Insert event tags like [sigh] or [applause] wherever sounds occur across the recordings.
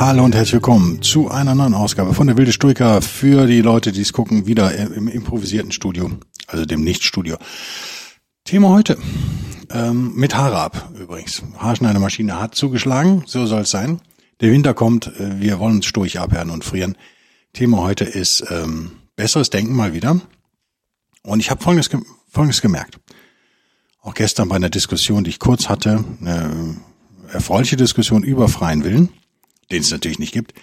Hallo und herzlich willkommen zu einer neuen Ausgabe von der Wilde Stoiker für die Leute, die es gucken, wieder im improvisierten Studio, also dem Nicht-Studio. Thema heute, ähm, mit Haare ab übrigens. Haarschneidemaschine hat zugeschlagen, so soll es sein. Der Winter kommt, äh, wir wollen uns Storch abhärten und frieren. Thema heute ist ähm, besseres Denken mal wieder. Und ich habe folgendes, folgendes gemerkt. Auch gestern bei einer Diskussion, die ich kurz hatte, eine erfreuliche Diskussion über freien Willen den es natürlich nicht gibt,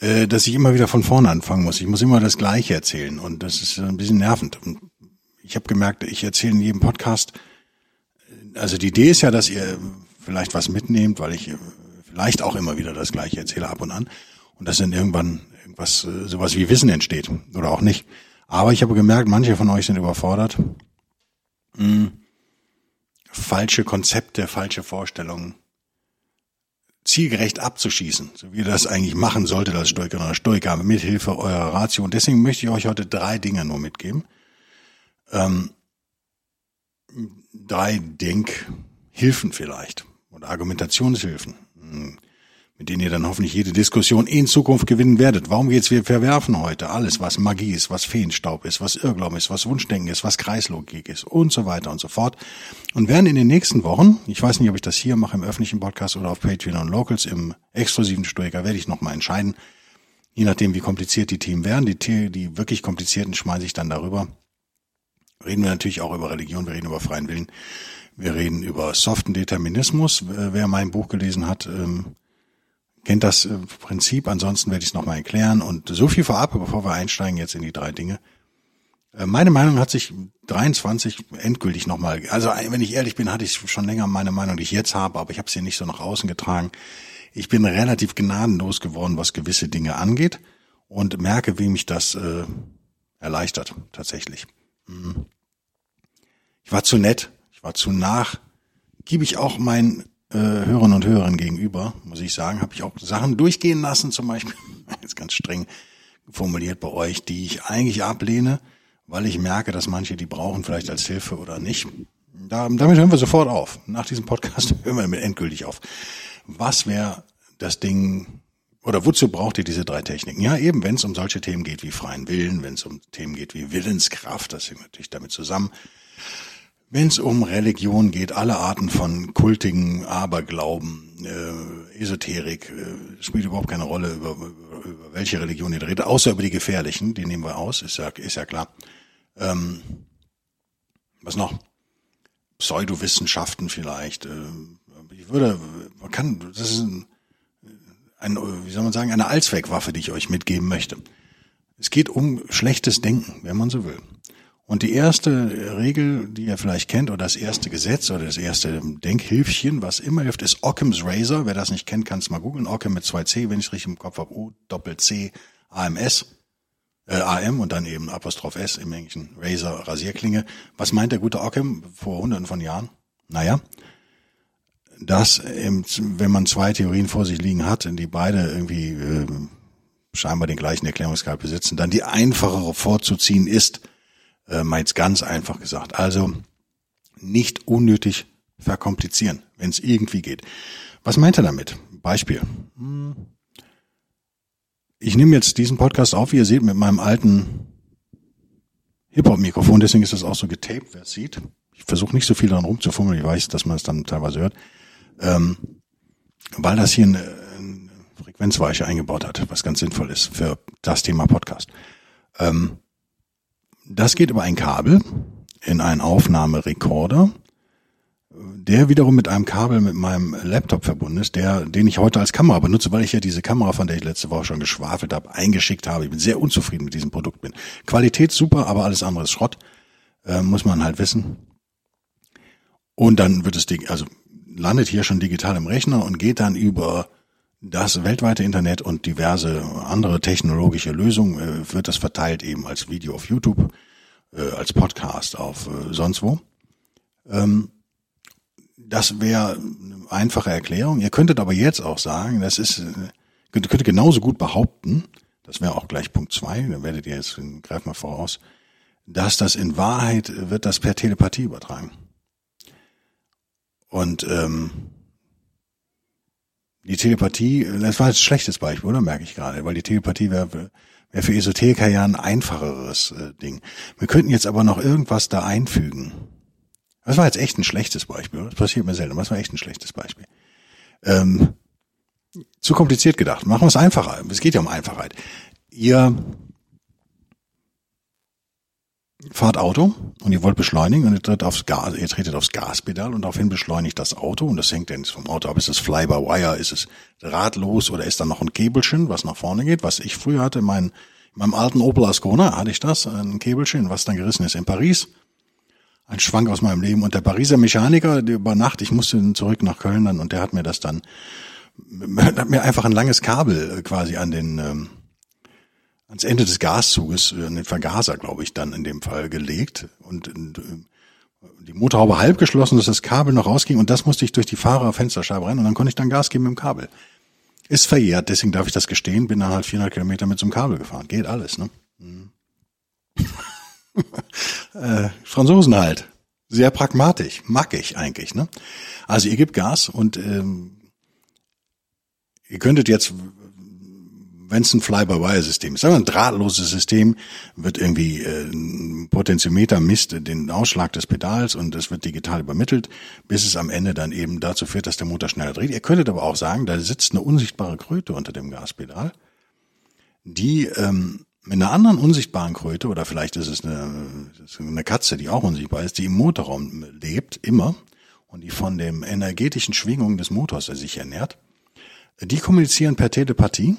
äh, dass ich immer wieder von vorne anfangen muss. Ich muss immer das Gleiche erzählen und das ist ein bisschen nervend. Ich habe gemerkt, ich erzähle in jedem Podcast, also die Idee ist ja, dass ihr vielleicht was mitnehmt, weil ich vielleicht auch immer wieder das Gleiche erzähle ab und an und dass dann irgendwann irgendwas, äh, sowas wie Wissen entsteht oder auch nicht. Aber ich habe gemerkt, manche von euch sind überfordert. Hm. Falsche Konzepte, falsche Vorstellungen zielgerecht abzuschießen, so wie ihr das eigentlich machen solltet als Stoiker oder Stoiker, mithilfe eurer Ratio. Und deswegen möchte ich euch heute drei Dinge nur mitgeben. Ähm, drei Denkhilfen vielleicht oder Argumentationshilfen. Mit denen ihr dann hoffentlich jede Diskussion in Zukunft gewinnen werdet. Warum geht's? Wir verwerfen heute alles, was Magie ist, was Feenstaub ist, was Irrglauben ist, was Wunschdenken ist, was Kreislogik ist und so weiter und so fort. Und werden in den nächsten Wochen, ich weiß nicht, ob ich das hier mache im öffentlichen Podcast oder auf Patreon und Locals, im exklusiven Stoiker, werde ich nochmal entscheiden. Je nachdem, wie kompliziert die Themen werden. Die, die wirklich komplizierten schmeiße ich dann darüber. Reden wir natürlich auch über Religion, wir reden über freien Willen. Wir reden über soften Determinismus. Wer mein Buch gelesen hat, ähm, kennt das äh, Prinzip. Ansonsten werde ich es nochmal erklären. Und so viel vorab, bevor wir einsteigen jetzt in die drei Dinge. Äh, meine Meinung hat sich 23 endgültig nochmal, also wenn ich ehrlich bin, hatte ich schon länger meine Meinung, die ich jetzt habe, aber ich habe sie nicht so nach außen getragen. Ich bin relativ gnadenlos geworden, was gewisse Dinge angeht und merke, wie mich das äh, erleichtert tatsächlich. Mhm. Ich war zu nett, ich war zu nach, gebe ich auch mein äh, Hörern und Hörern gegenüber, muss ich sagen, habe ich auch Sachen durchgehen lassen, zum Beispiel, [laughs] jetzt ganz streng formuliert bei euch, die ich eigentlich ablehne, weil ich merke, dass manche die brauchen, vielleicht als Hilfe oder nicht. Da, damit hören wir sofort auf. Nach diesem Podcast [laughs] hören wir damit endgültig auf. Was wäre das Ding, oder wozu braucht ihr diese drei Techniken? Ja, eben, wenn es um solche Themen geht wie freien Willen, wenn es um Themen geht wie Willenskraft, das hängt natürlich damit zusammen. Wenn es um Religion geht, alle Arten von kultigen Aberglauben, äh, Esoterik, äh, spielt überhaupt keine Rolle, über, über, welche Religion ihr redet, außer über die gefährlichen, die nehmen wir aus, ist ja, ist ja klar. Ähm, was noch? Pseudowissenschaften vielleicht. Äh, ich würde, man kann, das ist ein, ein, wie soll man sagen, eine Allzweckwaffe, die ich euch mitgeben möchte. Es geht um schlechtes Denken, wenn man so will. Und die erste Regel, die ihr vielleicht kennt, oder das erste Gesetz oder das erste Denkhilfchen, was immer hilft, ist Occam's Razor. Wer das nicht kennt, kann es mal googeln. Occam mit zwei C, wenn ich es richtig im Kopf habe. O, Doppel C, AMS, äh, AM und dann eben Apostroph S im Englischen. Razor, Rasierklinge. Was meint der gute Occam vor hunderten von Jahren? Naja, dass, wenn man zwei Theorien vor sich liegen hat, die beide irgendwie äh, scheinbar den gleichen Erklärungsgrad besitzen, dann die einfachere vorzuziehen ist, äh, meint ganz einfach gesagt. Also nicht unnötig verkomplizieren, wenn es irgendwie geht. Was meint er damit? Beispiel. Hm. Ich nehme jetzt diesen Podcast auf, wie ihr seht, mit meinem alten Hip-Hop-Mikrofon, deswegen ist das auch so getaped, wer es sieht. Ich versuche nicht so viel daran rumzufummeln, ich weiß, dass man es dann teilweise hört. Ähm, weil das hier eine, eine Frequenzweiche eingebaut hat, was ganz sinnvoll ist für das Thema Podcast. Ähm, das geht über ein Kabel in einen Aufnahmerekorder, der wiederum mit einem Kabel mit meinem Laptop verbunden ist, der, den ich heute als Kamera benutze, weil ich ja diese Kamera, von der ich letzte Woche schon geschwafelt habe, eingeschickt habe. Ich bin sehr unzufrieden mit diesem Produkt bin. Qualität super, aber alles andere ist Schrott, äh, muss man halt wissen. Und dann wird Ding, also landet hier schon digital im Rechner und geht dann über das weltweite Internet und diverse andere technologische Lösungen, äh, wird das verteilt eben als Video auf YouTube, äh, als Podcast auf äh, sonst wo. Ähm, das wäre eine einfache Erklärung. Ihr könntet aber jetzt auch sagen, das ist, könnt, könnt genauso gut behaupten, das wäre auch gleich Punkt zwei, dann werdet ihr jetzt, greif mal voraus, dass das in Wahrheit wird das per Telepathie übertragen. Und ähm, die Telepathie, das war jetzt ein schlechtes Beispiel, oder merke ich gerade, weil die Telepathie wäre wär für Esoteriker ja ein einfacheres äh, Ding. Wir könnten jetzt aber noch irgendwas da einfügen. Das war jetzt echt ein schlechtes Beispiel. Das passiert mir selten. Das war echt ein schlechtes Beispiel. Ähm, zu kompliziert gedacht. Machen wir es einfacher. Es geht ja um Einfachheit. Ihr fahrt Auto und ihr wollt beschleunigen und ihr tretet aufs Gas, ihr tretet aufs Gaspedal und daraufhin beschleunigt das Auto und das hängt dann vom Auto ab. Ist es Fly-by-Wire, ist es drahtlos oder ist da noch ein Käbelchen, was nach vorne geht, was ich früher hatte, mein, in meinem alten Opel Ascona hatte ich das, ein Käbelchen, was dann gerissen ist in Paris. Ein Schwank aus meinem Leben und der Pariser Mechaniker, der über Nacht, ich musste zurück nach Köln dann und der hat mir das dann, [laughs] hat mir einfach ein langes Kabel quasi an den, ähm, ans Ende des Gaszuges, äh, an den Vergaser, glaube ich, dann in dem Fall gelegt und äh, die Motorhaube halb geschlossen, dass das Kabel noch rausging und das musste ich durch die Fahrerfensterscheibe rein und dann konnte ich dann Gas geben mit dem Kabel. Ist verjährt, deswegen darf ich das gestehen, bin dann halt 400 Kilometer mit so einem Kabel gefahren. Geht alles, ne? Mhm. [laughs] äh, Franzosen halt. Sehr pragmatisch. Mag ich eigentlich, ne? Also ihr gebt Gas und ähm, ihr könntet jetzt wenn es ein Fly-by-Wire-System ist, wir ein drahtloses System, wird irgendwie äh, ein Potentiometer misst den Ausschlag des Pedals und es wird digital übermittelt, bis es am Ende dann eben dazu führt, dass der Motor schneller dreht. Ihr könntet aber auch sagen, da sitzt eine unsichtbare Kröte unter dem Gaspedal, die ähm, mit einer anderen unsichtbaren Kröte, oder vielleicht ist es eine, eine Katze, die auch unsichtbar ist, die im Motorraum lebt, immer, und die von dem energetischen Schwingungen des Motors sich ernährt, die kommunizieren per Telepathie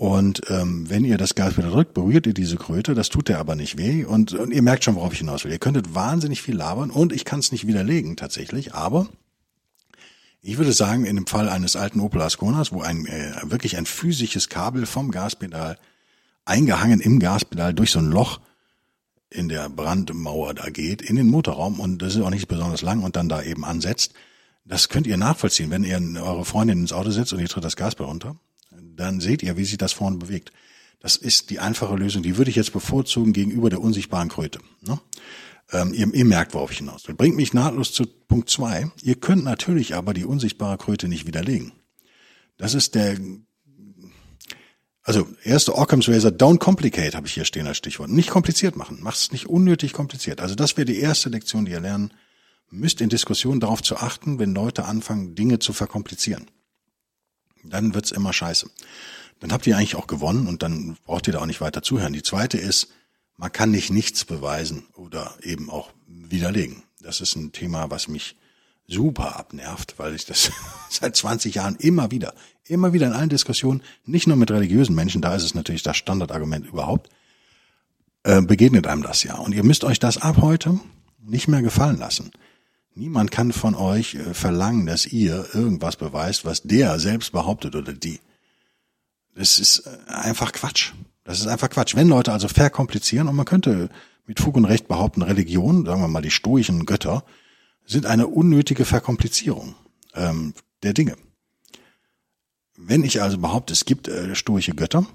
und ähm, wenn ihr das Gas wieder drückt, berührt ihr diese Kröte, das tut der aber nicht weh. Und, und ihr merkt schon, worauf ich hinaus will. Ihr könntet wahnsinnig viel labern. Und ich kann es nicht widerlegen tatsächlich, aber ich würde sagen, in dem Fall eines alten Opel Asconas, wo ein äh, wirklich ein physisches Kabel vom Gaspedal eingehangen im Gaspedal durch so ein Loch in der Brandmauer da geht, in den Motorraum. Und das ist auch nicht besonders lang und dann da eben ansetzt, das könnt ihr nachvollziehen, wenn ihr eure Freundin ins Auto setzt und ihr tritt das Gaspedal runter dann seht ihr, wie sich das vorne bewegt. Das ist die einfache Lösung. Die würde ich jetzt bevorzugen gegenüber der unsichtbaren Kröte. Ne? Ähm, ihr, ihr, merkt, worauf ich hinaus will. Bringt mich nahtlos zu Punkt zwei. Ihr könnt natürlich aber die unsichtbare Kröte nicht widerlegen. Das ist der, also erste Occam's Razor, don't complicate, habe ich hier stehen als Stichwort. Nicht kompliziert machen. Macht es nicht unnötig kompliziert. Also das wäre die erste Lektion, die ihr lernen müsst, in Diskussionen darauf zu achten, wenn Leute anfangen, Dinge zu verkomplizieren dann wird's immer scheiße. Dann habt ihr eigentlich auch gewonnen und dann braucht ihr da auch nicht weiter zuhören. Die zweite ist, man kann nicht nichts beweisen oder eben auch widerlegen. Das ist ein Thema, was mich super abnervt, weil ich das [laughs] seit 20 Jahren immer wieder, immer wieder in allen Diskussionen, nicht nur mit religiösen Menschen, da ist es natürlich das Standardargument überhaupt, äh, begegnet einem das ja. Und ihr müsst euch das ab heute nicht mehr gefallen lassen. Niemand kann von euch äh, verlangen, dass ihr irgendwas beweist, was der selbst behauptet oder die. Das ist äh, einfach Quatsch. Das ist einfach Quatsch. Wenn Leute also verkomplizieren und man könnte mit Fug und Recht behaupten, Religion, sagen wir mal die stoischen Götter, sind eine unnötige Verkomplizierung ähm, der Dinge. Wenn ich also behaupte, es gibt äh, stoische Götter,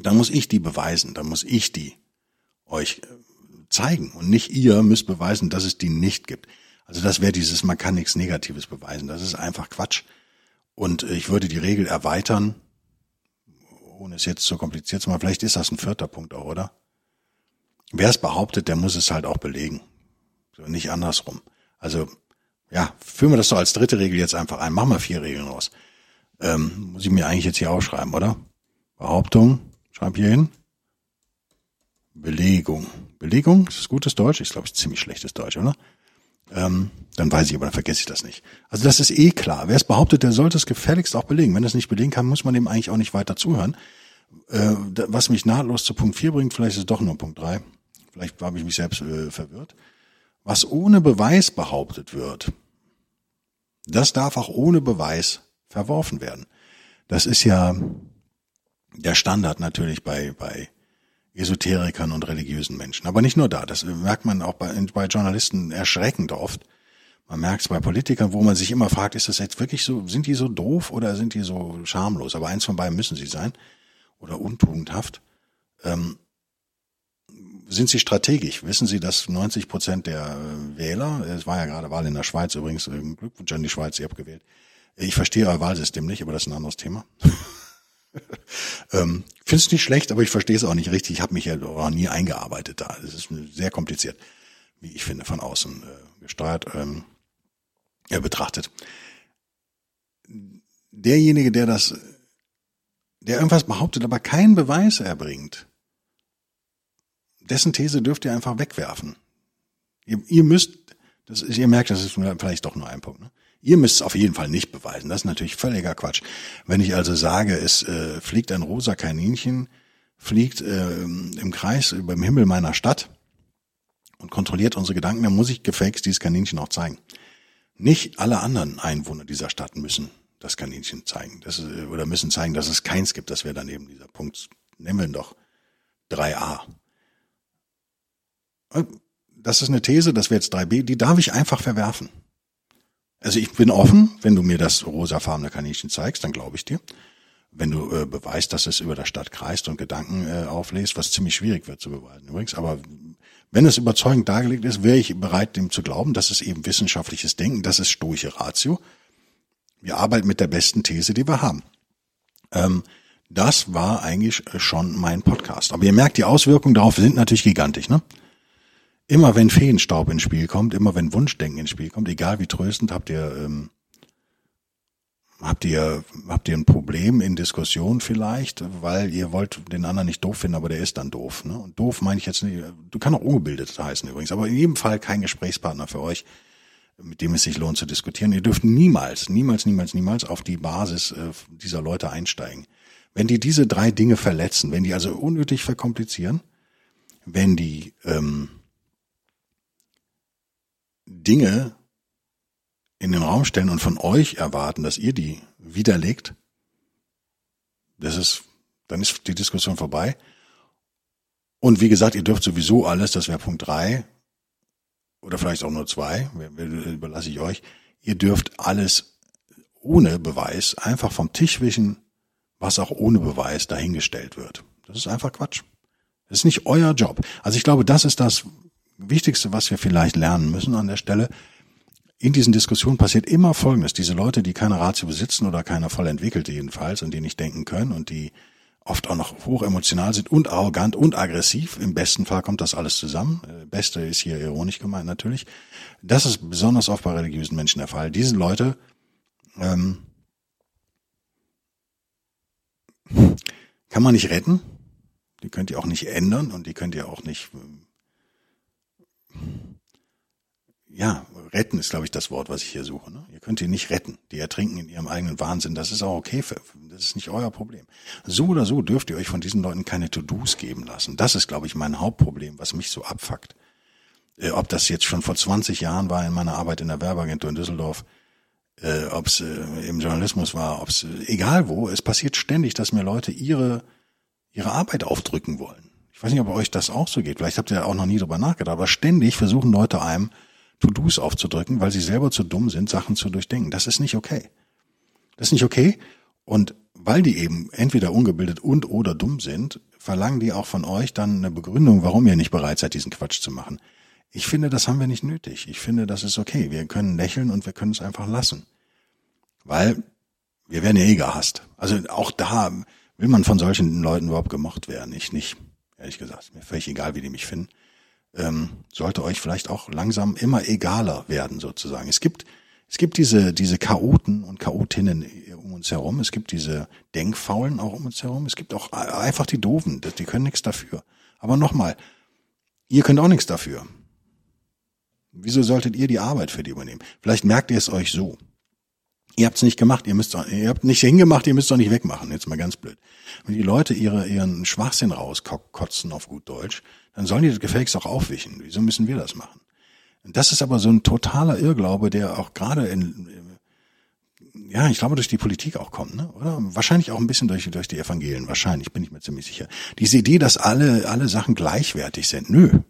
dann muss ich die beweisen, dann muss ich die euch äh, zeigen und nicht ihr müsst beweisen, dass es die nicht gibt. Also das wäre dieses, man kann nichts Negatives beweisen. Das ist einfach Quatsch. Und ich würde die Regel erweitern, ohne es jetzt zu kompliziert zu machen. Vielleicht ist das ein vierter Punkt auch, oder? Wer es behauptet, der muss es halt auch belegen. So, nicht andersrum. Also, ja, führen wir das doch als dritte Regel jetzt einfach ein. Machen wir vier Regeln raus. Ähm, muss ich mir eigentlich jetzt hier aufschreiben, oder? Behauptung, schreib hier hin. Belegung. Belegung, ist das gutes Deutsch? Ich glaube, es ist ziemlich schlechtes Deutsch, oder? Ähm, dann weiß ich, aber dann vergesse ich das nicht. Also das ist eh klar. Wer es behauptet, der sollte es gefälligst auch belegen. Wenn es nicht belegen kann, muss man dem eigentlich auch nicht weiter zuhören. Äh, was mich nahtlos zu Punkt 4 bringt, vielleicht ist es doch nur Punkt 3. Vielleicht habe ich mich selbst äh, verwirrt. Was ohne Beweis behauptet wird, Das darf auch ohne Beweis verworfen werden. Das ist ja der Standard natürlich bei, bei Esoterikern und religiösen Menschen. Aber nicht nur da, das merkt man auch bei, bei Journalisten erschreckend oft. Man merkt es bei Politikern, wo man sich immer fragt, ist das jetzt wirklich so, sind die so doof oder sind die so schamlos? Aber eins von beiden müssen sie sein oder untugendhaft. Ähm, sind Sie strategisch? Wissen Sie, dass 90 Prozent der Wähler, es war ja gerade Wahl in der Schweiz übrigens, äh, Glückwunsch an die Schweiz, ihr habt gewählt. Ich verstehe euer Wahlsystem nicht, aber das ist ein anderes Thema. [laughs] [laughs] ähm, Finde es nicht schlecht, aber ich verstehe es auch nicht richtig. Ich habe mich ja auch nie eingearbeitet da. Es ist sehr kompliziert, wie ich finde, von außen äh, gesteuert ähm, äh, betrachtet. Derjenige, der das, der irgendwas behauptet, aber keinen Beweis erbringt, dessen These dürft ihr einfach wegwerfen. Ihr, ihr müsst, das ist, ihr merkt, das ist vielleicht doch nur ein Punkt. Ne? Ihr müsst es auf jeden Fall nicht beweisen. Das ist natürlich völliger Quatsch. Wenn ich also sage, es äh, fliegt ein rosa Kaninchen, fliegt äh, im Kreis über dem Himmel meiner Stadt und kontrolliert unsere Gedanken, dann muss ich gefaked dieses Kaninchen auch zeigen. Nicht alle anderen Einwohner dieser Stadt müssen das Kaninchen zeigen. Das ist, oder müssen zeigen, dass es keins gibt. Das wäre dann eben dieser Punkt. Nehmen wir ihn doch 3a. Das ist eine These, das wäre jetzt 3b, die darf ich einfach verwerfen. Also ich bin offen, wenn du mir das rosafarbene Kaninchen zeigst, dann glaube ich dir. Wenn du äh, beweist, dass es über der Stadt kreist und Gedanken äh, auflässt, was ziemlich schwierig wird zu beweisen übrigens, aber wenn es überzeugend dargelegt ist, wäre ich bereit, dem zu glauben, das ist eben wissenschaftliches Denken, das ist stoische Ratio. Wir arbeiten mit der besten These, die wir haben. Ähm, das war eigentlich schon mein Podcast. Aber ihr merkt, die Auswirkungen darauf sind natürlich gigantisch. Ne? Immer wenn Feenstaub ins Spiel kommt, immer wenn Wunschdenken ins Spiel kommt, egal wie tröstend, habt ihr, ähm, habt ihr, habt ihr ein Problem in Diskussion vielleicht, weil ihr wollt den anderen nicht doof finden, aber der ist dann doof. Ne? Und doof meine ich jetzt nicht, du kann auch ungebildet heißen übrigens, aber in jedem Fall kein Gesprächspartner für euch, mit dem es sich lohnt zu diskutieren. Ihr dürft niemals, niemals, niemals, niemals auf die Basis äh, dieser Leute einsteigen. Wenn die diese drei Dinge verletzen, wenn die also unnötig verkomplizieren, wenn die ähm, Dinge in den Raum stellen und von euch erwarten, dass ihr die widerlegt, das ist, dann ist die Diskussion vorbei. Und wie gesagt, ihr dürft sowieso alles, das wäre Punkt drei oder vielleicht auch nur zwei, überlasse ich euch. Ihr dürft alles ohne Beweis einfach vom Tisch wischen, was auch ohne Beweis dahingestellt wird. Das ist einfach Quatsch. Das ist nicht euer Job. Also ich glaube, das ist das, Wichtigste, was wir vielleicht lernen müssen an der Stelle, in diesen Diskussionen passiert immer Folgendes. Diese Leute, die keine Ratio besitzen oder keine voll entwickelte jedenfalls und die nicht denken können und die oft auch noch hoch emotional sind und arrogant und aggressiv. Im besten Fall kommt das alles zusammen. Äh, Beste ist hier ironisch gemeint natürlich. Das ist besonders oft bei religiösen Menschen der Fall. Diese Leute ähm, kann man nicht retten. Die könnt ihr auch nicht ändern und die könnt ihr auch nicht ähm, ja, retten ist, glaube ich, das Wort, was ich hier suche. Ne? Ihr könnt ihn nicht retten. Die ertrinken in ihrem eigenen Wahnsinn. Das ist auch okay. Für, das ist nicht euer Problem. So oder so dürft ihr euch von diesen Leuten keine To-Dos geben lassen. Das ist, glaube ich, mein Hauptproblem, was mich so abfuckt. Äh, ob das jetzt schon vor 20 Jahren war in meiner Arbeit in der Werbeagentur in Düsseldorf, äh, ob es äh, im Journalismus war, ob es äh, egal wo, es passiert ständig, dass mir Leute ihre ihre Arbeit aufdrücken wollen. Ich weiß nicht, ob euch das auch so geht. Vielleicht habt ihr auch noch nie drüber nachgedacht, aber ständig versuchen Leute einem To-Dos aufzudrücken, weil sie selber zu dumm sind, Sachen zu durchdenken. Das ist nicht okay. Das ist nicht okay. Und weil die eben entweder ungebildet und oder dumm sind, verlangen die auch von euch dann eine Begründung, warum ihr nicht bereit seid, diesen Quatsch zu machen. Ich finde, das haben wir nicht nötig. Ich finde, das ist okay. Wir können lächeln und wir können es einfach lassen. Weil wir werden ja eh gehasst. Also auch da will man von solchen Leuten überhaupt gemocht werden. Ich nicht ehrlich gesagt. Mir völlig egal, wie die mich finden. Ähm, sollte euch vielleicht auch langsam immer egaler werden, sozusagen. Es gibt, es gibt diese, diese Chaoten und Chaotinnen um uns herum. Es gibt diese Denkfaulen auch um uns herum. Es gibt auch einfach die Doofen. Die können nichts dafür. Aber nochmal, ihr könnt auch nichts dafür. Wieso solltet ihr die Arbeit für die übernehmen? Vielleicht merkt ihr es euch so. Ihr habt's nicht gemacht, ihr müsst doch, ihr habt nicht hingemacht, ihr müsst doch nicht wegmachen. Jetzt mal ganz blöd. Wenn die Leute ihre, ihren Schwachsinn rauskotzen auf gut Deutsch, dann sollen die das gefälligst auch aufwischen. Wieso müssen wir das machen? Das ist aber so ein totaler Irrglaube, der auch gerade in, ja, ich glaube, durch die Politik auch kommt, ne? oder? Wahrscheinlich auch ein bisschen durch, durch die Evangelien, wahrscheinlich, bin ich mir ziemlich sicher. Diese Idee, dass alle, alle Sachen gleichwertig sind, nö.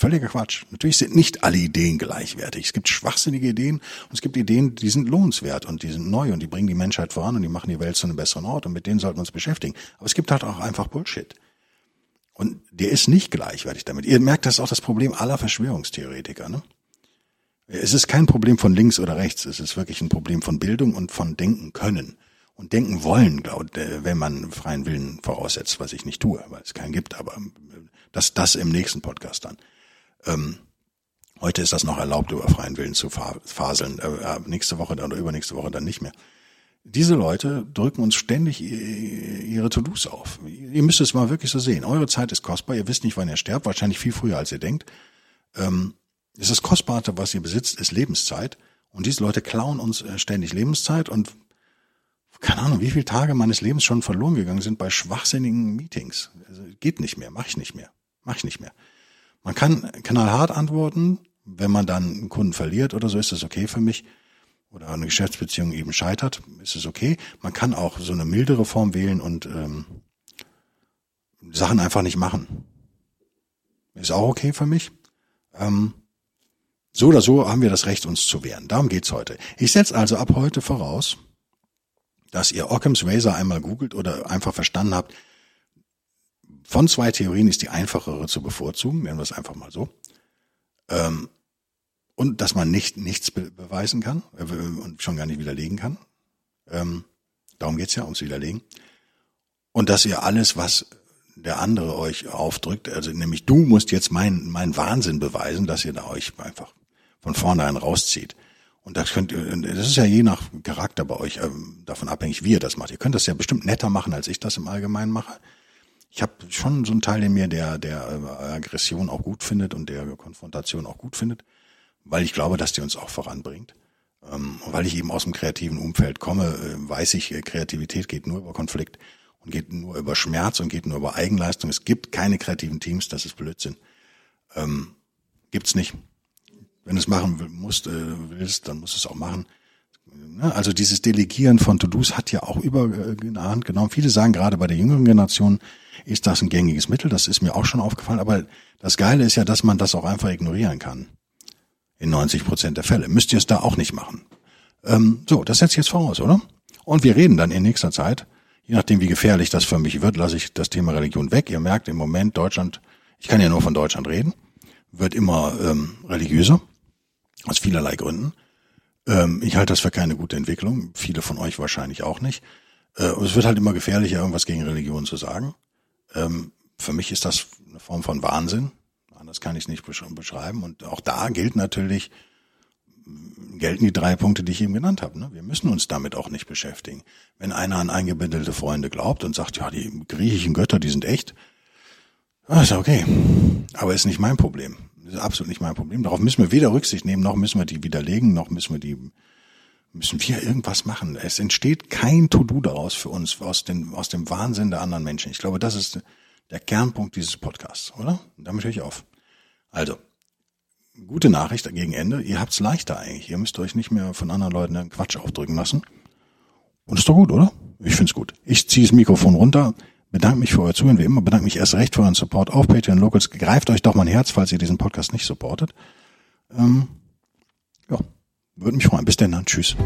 Völliger Quatsch. Natürlich sind nicht alle Ideen gleichwertig. Es gibt schwachsinnige Ideen und es gibt Ideen, die sind lohnenswert und die sind neu und die bringen die Menschheit voran und die machen die Welt zu einem besseren Ort und mit denen sollten wir uns beschäftigen. Aber es gibt halt auch einfach Bullshit. Und der ist nicht gleichwertig damit. Ihr merkt, das ist auch das Problem aller Verschwörungstheoretiker, ne? Es ist kein Problem von links oder rechts, es ist wirklich ein Problem von Bildung und von denken können und denken wollen, glaub, äh, wenn man freien Willen voraussetzt, was ich nicht tue, weil es keinen gibt, aber äh, das, das im nächsten Podcast dann. Ähm, heute ist das noch erlaubt, über freien Willen zu faseln, äh, nächste Woche oder übernächste Woche dann nicht mehr. Diese Leute drücken uns ständig ihre To-Dos auf. Ihr müsst es mal wirklich so sehen. Eure Zeit ist kostbar, ihr wisst nicht, wann ihr sterbt, wahrscheinlich viel früher, als ihr denkt. Ähm, es ist das Kostbare, was ihr besitzt, ist Lebenszeit. Und diese Leute klauen uns äh, ständig Lebenszeit und keine Ahnung, wie viele Tage meines Lebens schon verloren gegangen sind bei schwachsinnigen Meetings. Also, geht nicht mehr, mache ich nicht mehr, mache ich nicht mehr. Man kann knallhart antworten, wenn man dann einen Kunden verliert oder so, ist das okay für mich. Oder eine Geschäftsbeziehung eben scheitert, ist es okay. Man kann auch so eine mildere Form wählen und ähm, Sachen einfach nicht machen. Ist auch okay für mich. Ähm, so oder so haben wir das Recht, uns zu wehren. Darum geht's heute. Ich setze also ab heute voraus, dass ihr Occam's Razor einmal googelt oder einfach verstanden habt, von zwei Theorien ist die einfachere zu bevorzugen, nennen wir es einfach mal so. Ähm, und dass man nicht nichts be beweisen kann äh, und schon gar nicht widerlegen kann. Ähm, darum geht's ja, ums Widerlegen. Und dass ihr alles, was der andere euch aufdrückt, also nämlich du musst jetzt mein, mein Wahnsinn beweisen, dass ihr da euch einfach von vornherein rauszieht. Und das könnt ihr, das ist ja je nach Charakter bei euch ähm, davon abhängig, wie ihr das macht. Ihr könnt das ja bestimmt netter machen, als ich das im Allgemeinen mache. Ich habe schon so einen Teil in mir, der der äh, Aggression auch gut findet und der Konfrontation auch gut findet, weil ich glaube, dass die uns auch voranbringt. Ähm, weil ich eben aus dem kreativen Umfeld komme, äh, weiß ich, äh, Kreativität geht nur über Konflikt und geht nur über Schmerz und geht nur über Eigenleistung. Es gibt keine kreativen Teams, das ist Blödsinn. Ähm, gibt's nicht wenn du es machen musst, äh, willst, dann musst du es auch machen. Ne? Also dieses Delegieren von To-Dos hat ja auch über äh, in der Hand genommen. Viele sagen gerade bei der jüngeren Generation ist das ein gängiges Mittel. Das ist mir auch schon aufgefallen. Aber das Geile ist ja, dass man das auch einfach ignorieren kann. In 90 Prozent der Fälle. Müsst ihr es da auch nicht machen. Ähm, so, das setze ich jetzt voraus, oder? Und wir reden dann in nächster Zeit, je nachdem wie gefährlich das für mich wird, lasse ich das Thema Religion weg. Ihr merkt im Moment Deutschland, ich kann ja nur von Deutschland reden, wird immer ähm, religiöser. Aus vielerlei Gründen. Ähm, ich halte das für keine gute Entwicklung. Viele von euch wahrscheinlich auch nicht. Äh, es wird halt immer gefährlicher, irgendwas gegen Religion zu sagen. Ähm, für mich ist das eine Form von Wahnsinn. Anders kann ich es nicht beschreiben. Und auch da gilt natürlich, gelten die drei Punkte, die ich eben genannt habe. Ne? Wir müssen uns damit auch nicht beschäftigen. Wenn einer an eingebildete Freunde glaubt und sagt, ja, die griechischen Götter, die sind echt, ist okay. Aber ist nicht mein Problem. Ist absolut nicht mein Problem. Darauf müssen wir weder Rücksicht nehmen, noch müssen wir die widerlegen, noch müssen wir die, müssen wir irgendwas machen. Es entsteht kein To-Do daraus für uns, aus dem, aus dem Wahnsinn der anderen Menschen. Ich glaube, das ist der Kernpunkt dieses Podcasts, oder? damit höre ich auf. Also, gute Nachricht gegen Ende. Ihr habt's leichter eigentlich. Ihr müsst euch nicht mehr von anderen Leuten einen Quatsch aufdrücken lassen. Und ist doch gut, oder? Ich find's gut. Ich ziehe das Mikrofon runter bedanke mich für euer Zuhören, wie immer, bedanke mich erst recht für euren Support auf Patreon Locals. Greift euch doch mein Herz, falls ihr diesen Podcast nicht supportet. Ähm, würde mich freuen. Bis dann. Tschüss.